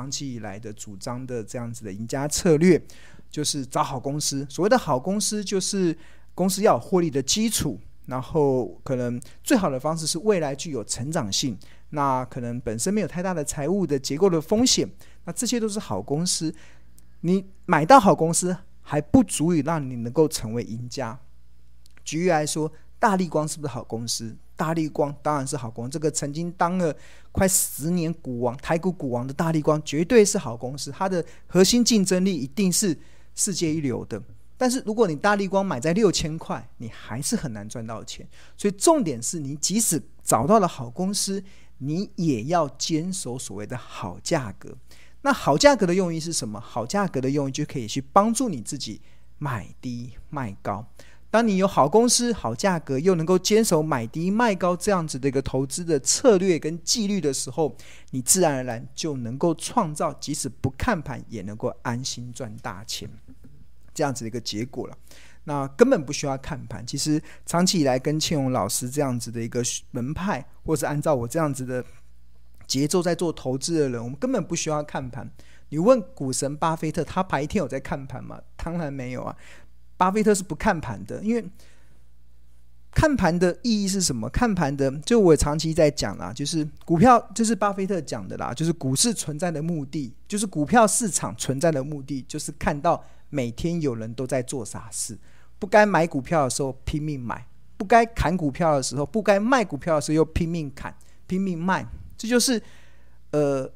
长期以来的主张的这样子的赢家策略，就是找好公司。所谓的好公司，就是公司要有获利的基础，然后可能最好的方式是未来具有成长性，那可能本身没有太大的财务的结构的风险，那这些都是好公司。你买到好公司还不足以让你能够成为赢家。举例来说，大立光是不是好公司？大立光当然是好公司。这个曾经当了快十年股王、台股股王的大立光，绝对是好公司。它的核心竞争力一定是世界一流的。但是如果你大立光买在六千块，你还是很难赚到钱。所以重点是你即使找到了好公司，你也要坚守所谓的好价格。那好价格的用意是什么？好价格的用意就可以去帮助你自己买低卖高。当你有好公司、好价格，又能够坚守买低卖高这样子的一个投资的策略跟纪律的时候，你自然而然就能够创造即使不看盘也能够安心赚大钱这样子的一个结果了。那根本不需要看盘。其实长期以来跟庆荣老师这样子的一个门派，或是按照我这样子的节奏在做投资的人，我们根本不需要看盘。你问股神巴菲特，他白天有在看盘吗？当然没有啊。巴菲特是不看盘的，因为看盘的意义是什么？看盘的，就我长期在讲啦，就是股票，就是巴菲特讲的啦，就是股市存在的目的，就是股票市场存在的目的，就是看到每天有人都在做傻事，不该买股票的时候拼命买，不该砍股票的时候，不该卖股票的时候又拼命砍、拼命卖，这就是呃。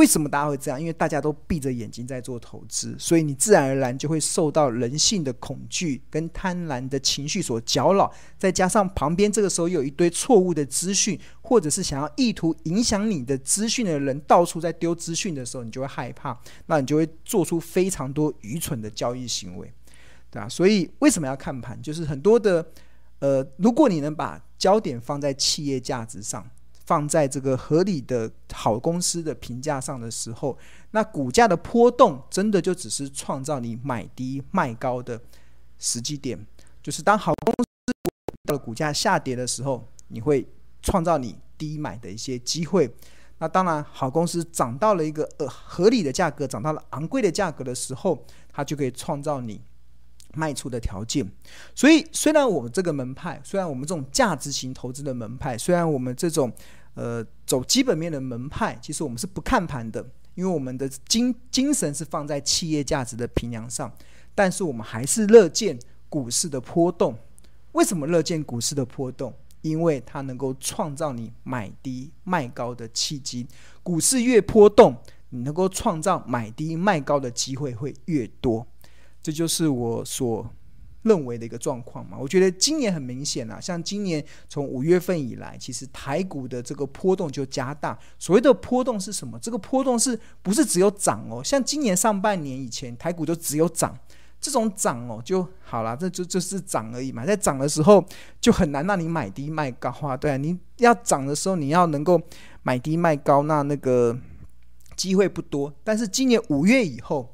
为什么大家会这样？因为大家都闭着眼睛在做投资，所以你自然而然就会受到人性的恐惧跟贪婪的情绪所搅扰，再加上旁边这个时候有一堆错误的资讯，或者是想要意图影响你的资讯的人到处在丢资讯的时候，你就会害怕，那你就会做出非常多愚蠢的交易行为，对吧？所以为什么要看盘？就是很多的，呃，如果你能把焦点放在企业价值上。放在这个合理的好公司的评价上的时候，那股价的波动真的就只是创造你买低卖高的时机点。就是当好公司的股价下跌的时候，你会创造你低买的一些机会。那当然，好公司涨到了一个呃合理的价格，涨到了昂贵的价格的时候，它就可以创造你卖出的条件。所以，虽然我们这个门派，虽然我们这种价值型投资的门派，虽然我们这种呃，走基本面的门派，其实我们是不看盘的，因为我们的精精神是放在企业价值的评量上。但是我们还是乐见股市的波动。为什么乐见股市的波动？因为它能够创造你买低卖高的契机。股市越波动，你能够创造买低卖高的机会会越多。这就是我所。认为的一个状况嘛，我觉得今年很明显啊，像今年从五月份以来，其实台股的这个波动就加大。所谓的波动是什么？这个波动是不是只有涨哦？像今年上半年以前，台股就只有涨，这种涨哦就好了，这就就是涨而已嘛。在涨的时候就很难让你买低卖高啊，对啊，你要涨的时候你要能够买低卖高，那那个机会不多。但是今年五月以后。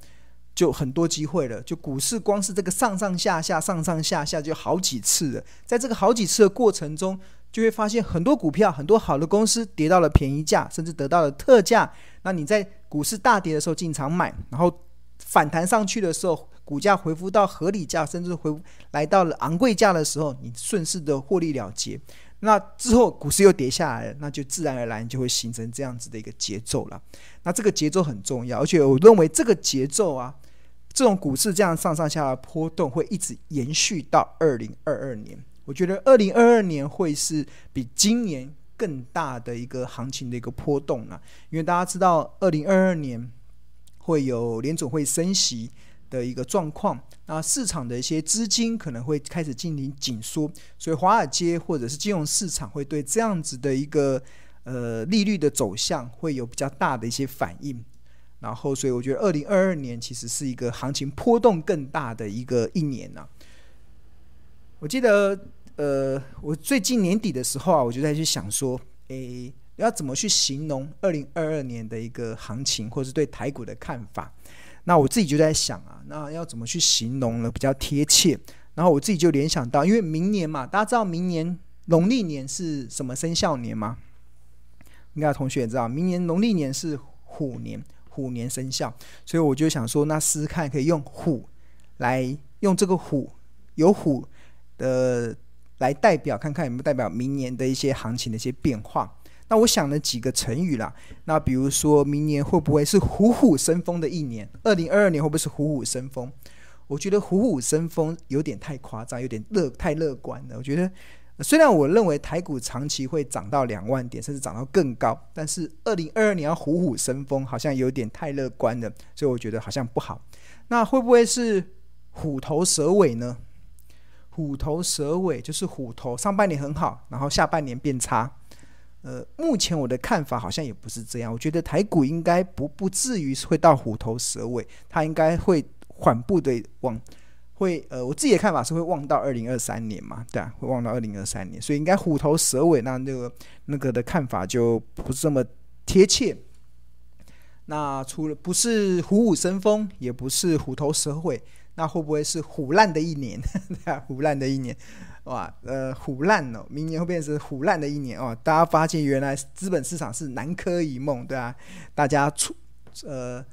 就很多机会了，就股市光是这个上上下下、上上下下就好几次了，在这个好几次的过程中，就会发现很多股票、很多好的公司跌到了便宜价，甚至得到了特价。那你在股市大跌的时候进场买，然后反弹上去的时候，股价恢复到合理价，甚至回来到了昂贵价的时候，你顺势的获利了结。那之后股市又跌下来了，那就自然而然就会形成这样子的一个节奏了。那这个节奏很重要，而且我认为这个节奏啊。这种股市这样上上下下的波动会一直延续到二零二二年。我觉得二零二二年会是比今年更大的一个行情的一个波动了，因为大家知道二零二二年会有联总会升息的一个状况，那市场的一些资金可能会开始进行紧缩，所以华尔街或者是金融市场会对这样子的一个呃利率的走向会有比较大的一些反应。然后，所以我觉得二零二二年其实是一个行情波动更大的一个一年呐、啊。我记得，呃，我最近年底的时候啊，我就在去想说，诶，要怎么去形容二零二二年的一个行情，或是对台股的看法？那我自己就在想啊，那要怎么去形容呢？比较贴切。然后我自己就联想到，因为明年嘛，大家知道明年农历年是什么生肖年吗？应该同学也知道，明年农历年是虎年。虎年生肖，所以我就想说，那试试看可以用虎来用这个虎有虎的来代表，看看有没有代表明年的一些行情的一些变化。那我想了几个成语啦，那比如说明年会不会是虎虎生风的一年？二零二二年会不会是虎虎生风？我觉得虎虎生风有点太夸张，有点乐太乐观了。我觉得虽然我认为台股长期会涨到两万点，甚至涨到更高，但是二零二二年要虎虎生风，好像有点太乐观了，所以我觉得好像不好。那会不会是虎头蛇尾呢？虎头蛇尾就是虎头上半年很好，然后下半年变差。呃，目前我的看法好像也不是这样。我觉得台股应该不不至于会到虎头蛇尾，它应该会缓步的往会呃，我自己的看法是会望到二零二三年嘛，对啊，会望到二零二三年，所以应该虎头蛇尾，那那个那个的看法就不是这么贴切。那除了不是虎虎生风，也不是虎头蛇尾，那会不会是虎烂的一年？对啊，虎烂的一年。哇，呃，虎烂哦，明年会变成虎烂的一年哦。大家发现原来资本市场是南柯一梦，对啊？大家出呃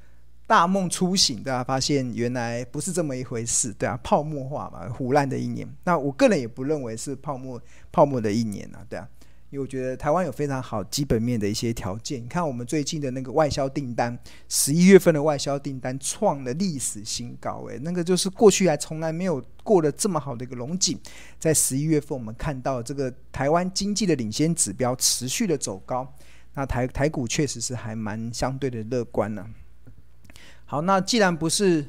大梦初醒，对吧？发现原来不是这么一回事，对啊，泡沫化嘛，腐烂的一年。那我个人也不认为是泡沫泡沫的一年啊，对啊。因为我觉得台湾有非常好基本面的一些条件。你看我们最近的那个外销订单，十一月份的外销订单创了历史新高，诶，那个就是过去还从来没有过的这么好的一个龙景。在十一月份，我们看到这个台湾经济的领先指标持续的走高，那台台股确实是还蛮相对的乐观呢、好，那既然不是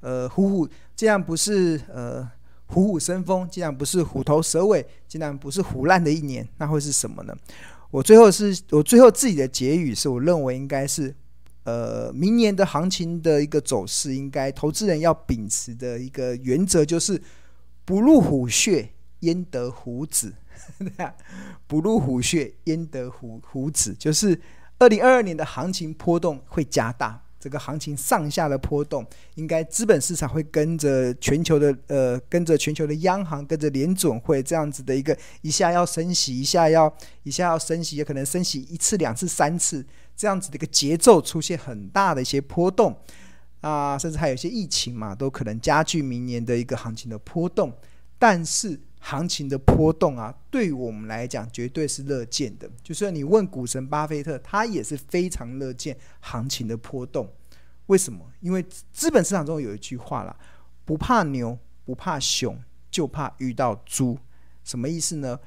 呃虎虎，既然不是呃。虎虎生风，既然不是虎头蛇尾，既然不是虎烂的一年，那会是什么呢？我最后是我最后自己的结语是，我认为应该是，呃，明年的行情的一个走势，应该投资人要秉持的一个原则就是，不入虎穴，焉得虎子？不入虎穴，焉得虎虎子？就是二零二二年的行情波动会加大。这个行情上下的波动，应该资本市场会跟着全球的呃，跟着全球的央行，跟着联准会这样子的一个一下要升息，一下要一下要升息，也可能升息一次、两次、三次这样子的一个节奏出现很大的一些波动啊，甚至还有一些疫情嘛，都可能加剧明年的一个行情的波动，但是。行情的波动啊，对我们来讲绝对是乐见的。就算你问股神巴菲特，他也是非常乐见行情的波动。为什么？因为资本市场中有一句话啦：不怕牛，不怕熊，就怕遇到猪。什么意思呢？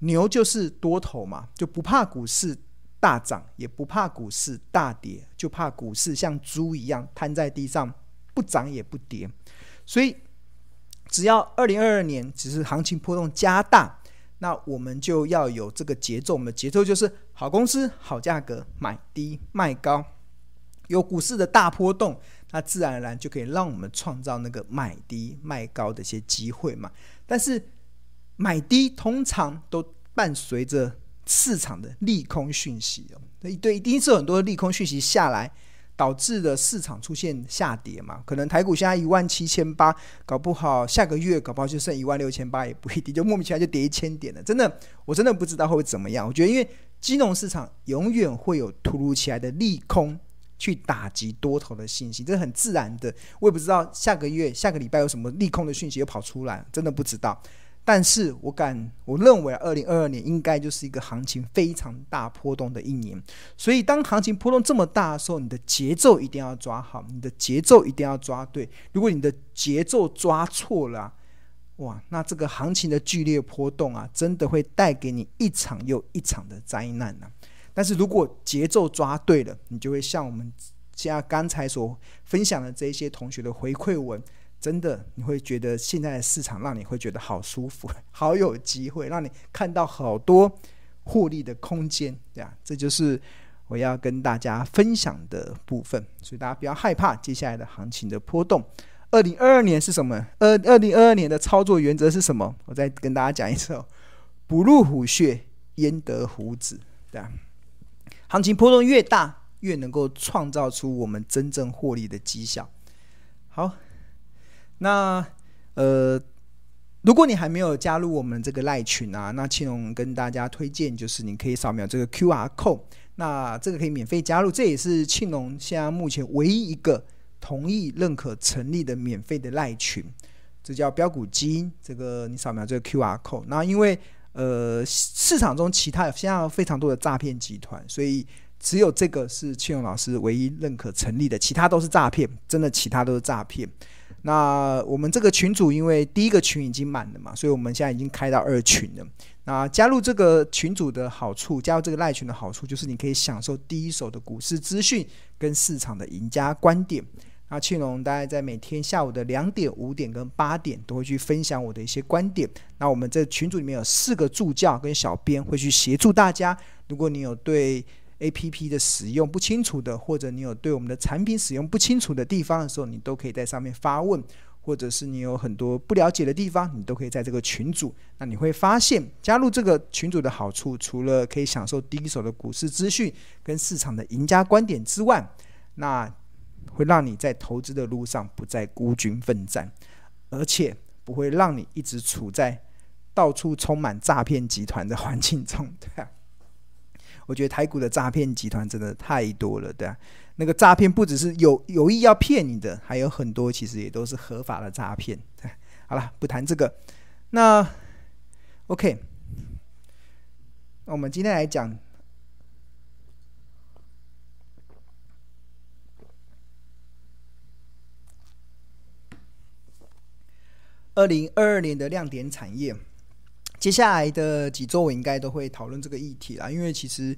牛就是多头嘛，就不怕股市大涨，也不怕股市大跌，就怕股市像猪一样瘫在地上，不涨也不跌。所以。只要二零二二年只是行情波动加大，那我们就要有这个节奏。我们的节奏就是好公司、好价格，买低卖高。有股市的大波动，那自然而然就可以让我们创造那个买低卖高的一些机会嘛。但是买低通常都伴随着市场的利空讯息哦，对对，一定是很多利空讯息下来。导致的市场出现下跌嘛？可能台股现在一万七千八，搞不好下个月搞不好就剩一万六千八也不一定，就莫名其妙就跌一千点了。真的，我真的不知道会怎么样。我觉得，因为金融市场永远会有突如其来的利空去打击多头的信心，这是很自然的。我也不知道下个月、下个礼拜有什么利空的讯息又跑出来，真的不知道。但是我敢，我认为二零二二年应该就是一个行情非常大波动的一年。所以，当行情波动这么大的时候，你的节奏一定要抓好，你的节奏一定要抓对。如果你的节奏抓错了，哇，那这个行情的剧烈波动啊，真的会带给你一场又一场的灾难呢。但是如果节奏抓对了，你就会像我们像刚才所分享的这些同学的回馈文。真的，你会觉得现在的市场让你会觉得好舒服，好有机会，让你看到好多获利的空间，对啊，这就是我要跟大家分享的部分。所以大家不要害怕接下来的行情的波动。二零二二年是什么？二二零二二年的操作原则是什么？我再跟大家讲一次哦：不入虎穴，焉得虎子？对啊，行情波动越大，越能够创造出我们真正获利的绩效。好。那呃，如果你还没有加入我们这个赖群啊，那庆龙跟大家推荐就是你可以扫描这个 QR code，那这个可以免费加入，这也是庆龙现在目前唯一一个同意认可成立的免费的赖群，这叫标股基因。这个你扫描这个 QR code，那因为呃市场中其他现在非常多的诈骗集团，所以只有这个是庆农老师唯一认可成立的，其他都是诈骗，真的其他都是诈骗。那我们这个群组，因为第一个群已经满了嘛，所以我们现在已经开到二群了。那加入这个群组的好处，加入这个赖群的好处，就是你可以享受第一手的股市资讯跟市场的赢家观点。那庆农大概在每天下午的两点、五点跟八点都会去分享我的一些观点。那我们这群组里面有四个助教跟小编会去协助大家。如果你有对 APP 的使用不清楚的，或者你有对我们的产品使用不清楚的地方的时候，你都可以在上面发问。或者是你有很多不了解的地方，你都可以在这个群组。那你会发现，加入这个群组的好处，除了可以享受第一手的股市资讯跟市场的赢家观点之外，那会让你在投资的路上不再孤军奋战，而且不会让你一直处在到处充满诈骗集团的环境中，对。我觉得台股的诈骗集团真的太多了，对啊。那个诈骗不只是有有意要骗你的，还有很多其实也都是合法的诈骗。好了，不谈这个。那 OK，我们今天来讲二零二二年的亮点产业。接下来的几周我应该都会讨论这个议题啦，因为其实。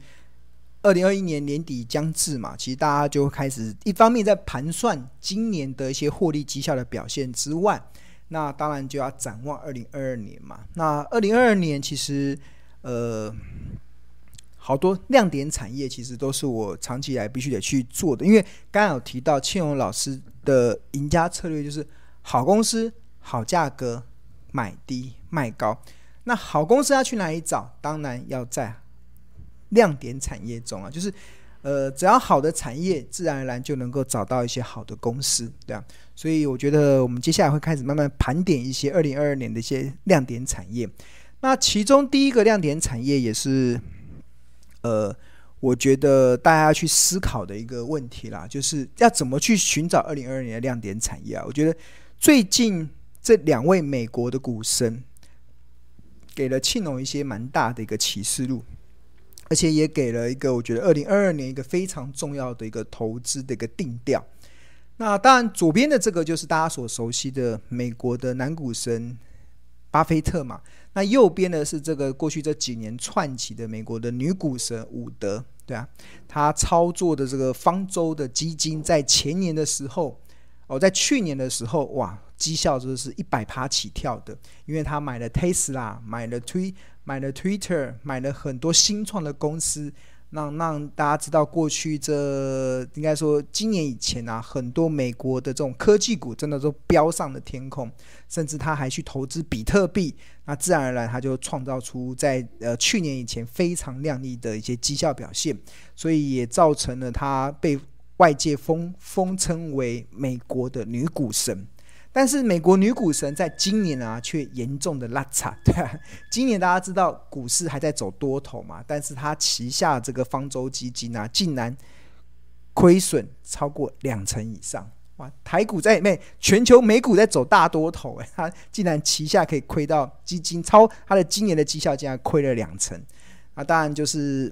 二零二一年年底将至嘛，其实大家就开始一方面在盘算今年的一些获利绩效的表现之外，那当然就要展望二零二二年嘛。那二零二二年其实呃好多亮点产业，其实都是我长期以来必须得去做的，因为刚刚有提到庆荣老师的赢家策略就是好公司、好价格、买低卖高。那好公司要去哪里找？当然要在。亮点产业中啊，就是，呃，只要好的产业，自然而然就能够找到一些好的公司，对啊。所以我觉得我们接下来会开始慢慢盘点一些二零二二年的一些亮点产业。那其中第一个亮点产业也是，呃，我觉得大家要去思考的一个问题啦，就是要怎么去寻找二零二二年的亮点产业啊？我觉得最近这两位美国的股神给了庆农一些蛮大的一个启示录。而且也给了一个我觉得二零二二年一个非常重要的一个投资的一个定调。那当然，左边的这个就是大家所熟悉的美国的男股神巴菲特嘛。那右边的是这个过去这几年窜起的美国的女股神伍德，对啊，他操作的这个方舟的基金，在前年的时候，哦，在去年的时候，哇，绩效就是一百趴起跳的，因为他买了 Tesla，买了推。买了 Twitter，买了很多新创的公司，让让大家知道，过去这应该说今年以前啊，很多美国的这种科技股真的都飙上了天空，甚至他还去投资比特币，那自然而然他就创造出在呃去年以前非常亮丽的一些绩效表现，所以也造成了他被外界封封称为美国的女股神。但是美国女股神在今年啊，却严重的落差，对啊，今年大家知道股市还在走多头嘛，但是他旗下这个方舟基金啊，竟然亏损超过两成以上，哇！台股在没全球美股在走大多头，哎，他竟然旗下可以亏到基金超他的今年的绩效竟然亏了两成，那当然就是。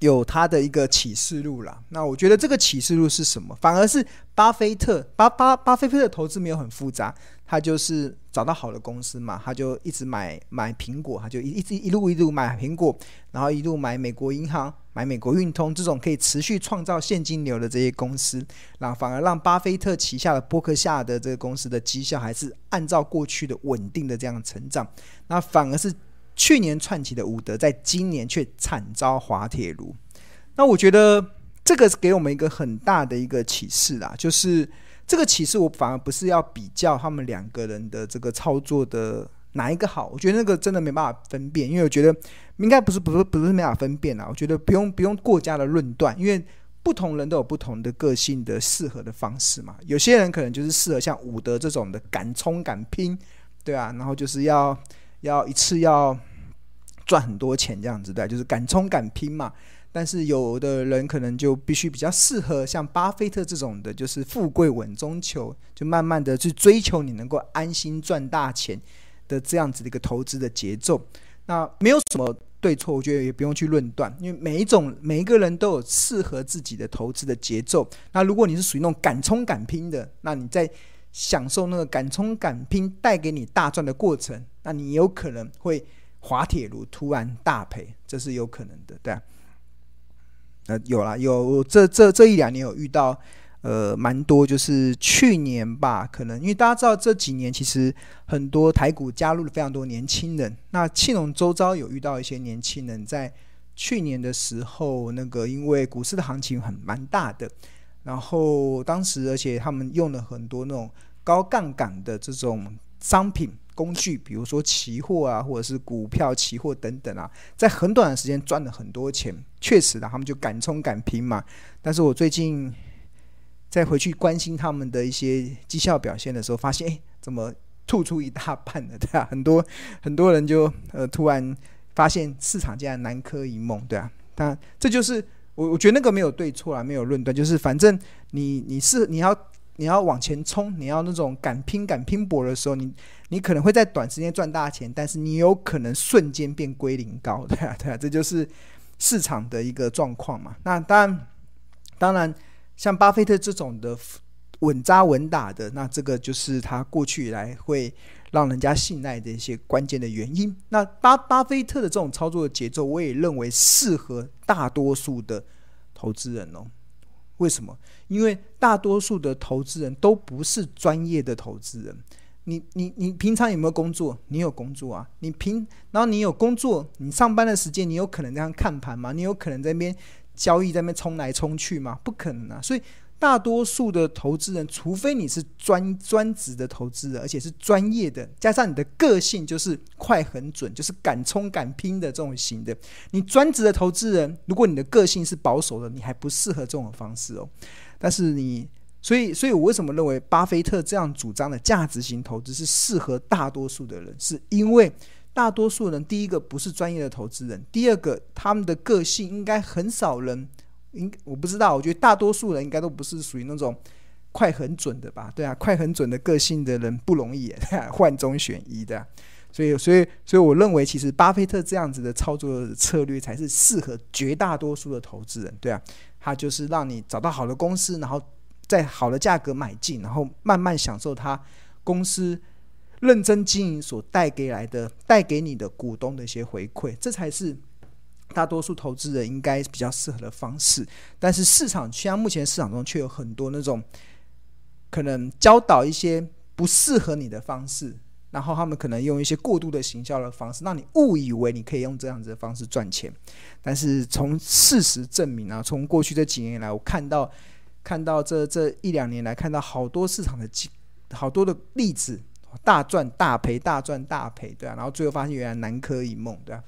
有他的一个启示录啦，那我觉得这个启示录是什么？反而是巴菲特巴巴巴菲特的投资没有很复杂，他就是找到好的公司嘛，他就一直买买苹果，他就一一直一路一路买苹果，然后一路买美国银行、买美国运通这种可以持续创造现金流的这些公司，然后反而让巴菲特旗下的波克夏的这个公司的绩效还是按照过去的稳定的这样成长，那反而是。去年窜起的伍德，在今年却惨遭滑铁卢。那我觉得这个是给我们一个很大的一个启示啦，就是这个启示，我反而不是要比较他们两个人的这个操作的哪一个好，我觉得那个真的没办法分辨，因为我觉得应该不是不是不是没法分辨啊。我觉得不用不用过加的论断，因为不同人都有不同的个性的适合的方式嘛。有些人可能就是适合像伍德这种的敢冲敢拼，对啊，然后就是要要一次要。赚很多钱这样子的，就是敢冲敢拼嘛。但是有的人可能就必须比较适合像巴菲特这种的，就是富贵稳中求，就慢慢的去追求你能够安心赚大钱的这样子的一个投资的节奏。那没有什么对错，我觉得也不用去论断，因为每一种每一个人都有适合自己的投资的节奏。那如果你是属于那种敢冲敢拼的，那你在享受那个敢冲敢拼带给你大赚的过程，那你有可能会滑铁卢突然大赔，这是有可能的，对啊。呃，有啦，有这这这一两年有遇到。呃，蛮多，就是去年吧，可能因为大家知道这几年其实很多台股加入了非常多年轻人。那庆隆周遭有遇到一些年轻人，在去年的时候，那个因为股市的行情很蛮大的，然后当时而且他们用了很多那种高杠杆的这种商品工具，比如说期货啊，或者是股票期货等等啊，在很短的时间赚了很多钱。确实的，他们就敢冲敢拼嘛。但是我最近。再回去关心他们的一些绩效表现的时候，发现哎，怎么吐出一大半了，对啊，很多很多人就呃突然发现市场竟然南柯一梦，对啊，但这就是我我觉得那个没有对错啊，没有论断，就是反正你你是你要你要往前冲，你要那种敢拼敢拼搏的时候，你你可能会在短时间赚大钱，但是你有可能瞬间变归零高，对啊对啊，这就是市场的一个状况嘛。那当然当然。像巴菲特这种的稳扎稳打的，那这个就是他过去以来会让人家信赖的一些关键的原因。那巴巴菲特的这种操作的节奏，我也认为适合大多数的投资人哦。为什么？因为大多数的投资人都不是专业的投资人。你你你平常有没有工作？你有工作啊？你平然后你有工作，你上班的时间，你有可能这样看盘吗？你有可能在那边？交易在那边冲来冲去吗？不可能啊！所以大多数的投资人，除非你是专专职的投资人，而且是专业的，加上你的个性就是快很准，就是敢冲敢拼的这种型的。你专职的投资人，如果你的个性是保守的，你还不适合这种方式哦。但是你，所以，所以我为什么认为巴菲特这样主张的价值型投资是适合大多数的人？是因为。大多数人，第一个不是专业的投资人，第二个他们的个性应该很少人，应我不知道，我觉得大多数人应该都不是属于那种快很准的吧？对啊，快很准的个性的人不容易，换中选一的，所以，所以，所以我认为其实巴菲特这样子的操作策略才是适合绝大多数的投资人，对啊，他就是让你找到好的公司，然后在好的价格买进，然后慢慢享受他公司。认真经营所带给来的、带给你的股东的一些回馈，这才是大多数投资人应该比较适合的方式。但是市场，像目前市场中却有很多那种可能教导一些不适合你的方式，然后他们可能用一些过度的行销的方式，让你误以为你可以用这样子的方式赚钱。但是从事实证明啊，从过去这几年来，我看到看到这这一两年来看到好多市场的几好多的例子。大赚大赔，大赚大赔，对啊，然后最后发现原来南柯一梦，对啊。